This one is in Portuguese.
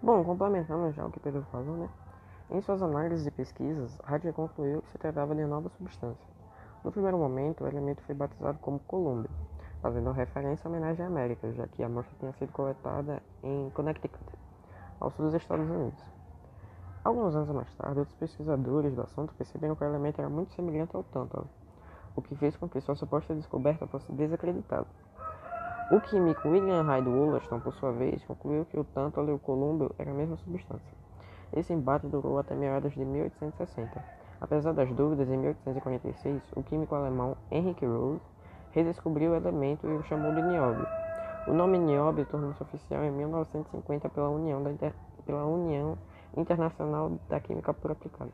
Bom, complementando já o que Pedro falou, né? Em suas análises e pesquisas, Hadley concluiu que se tratava de nova substância. No primeiro momento, o elemento foi batizado como Colômbia, fazendo referência à homenagem à América, já que a amostra tinha sido coletada em Connecticut, ao sul dos Estados Unidos. Alguns anos mais tarde, outros pesquisadores do assunto perceberam que o elemento era muito semelhante ao tântalo, o que fez com que sua suposta descoberta fosse desacreditada. O químico William Hyde Wollaston, por sua vez, concluiu que o tântalo e o colúmbio eram a mesma substância. Esse embate durou até meados de 1860. Apesar das dúvidas, em 1846, o químico alemão Henrik Rose redescobriu o elemento e o chamou de nióbio. O nome nióbio tornou-se oficial em 1950 pela União, da Inter... pela União Internacional da Química por Aplicada.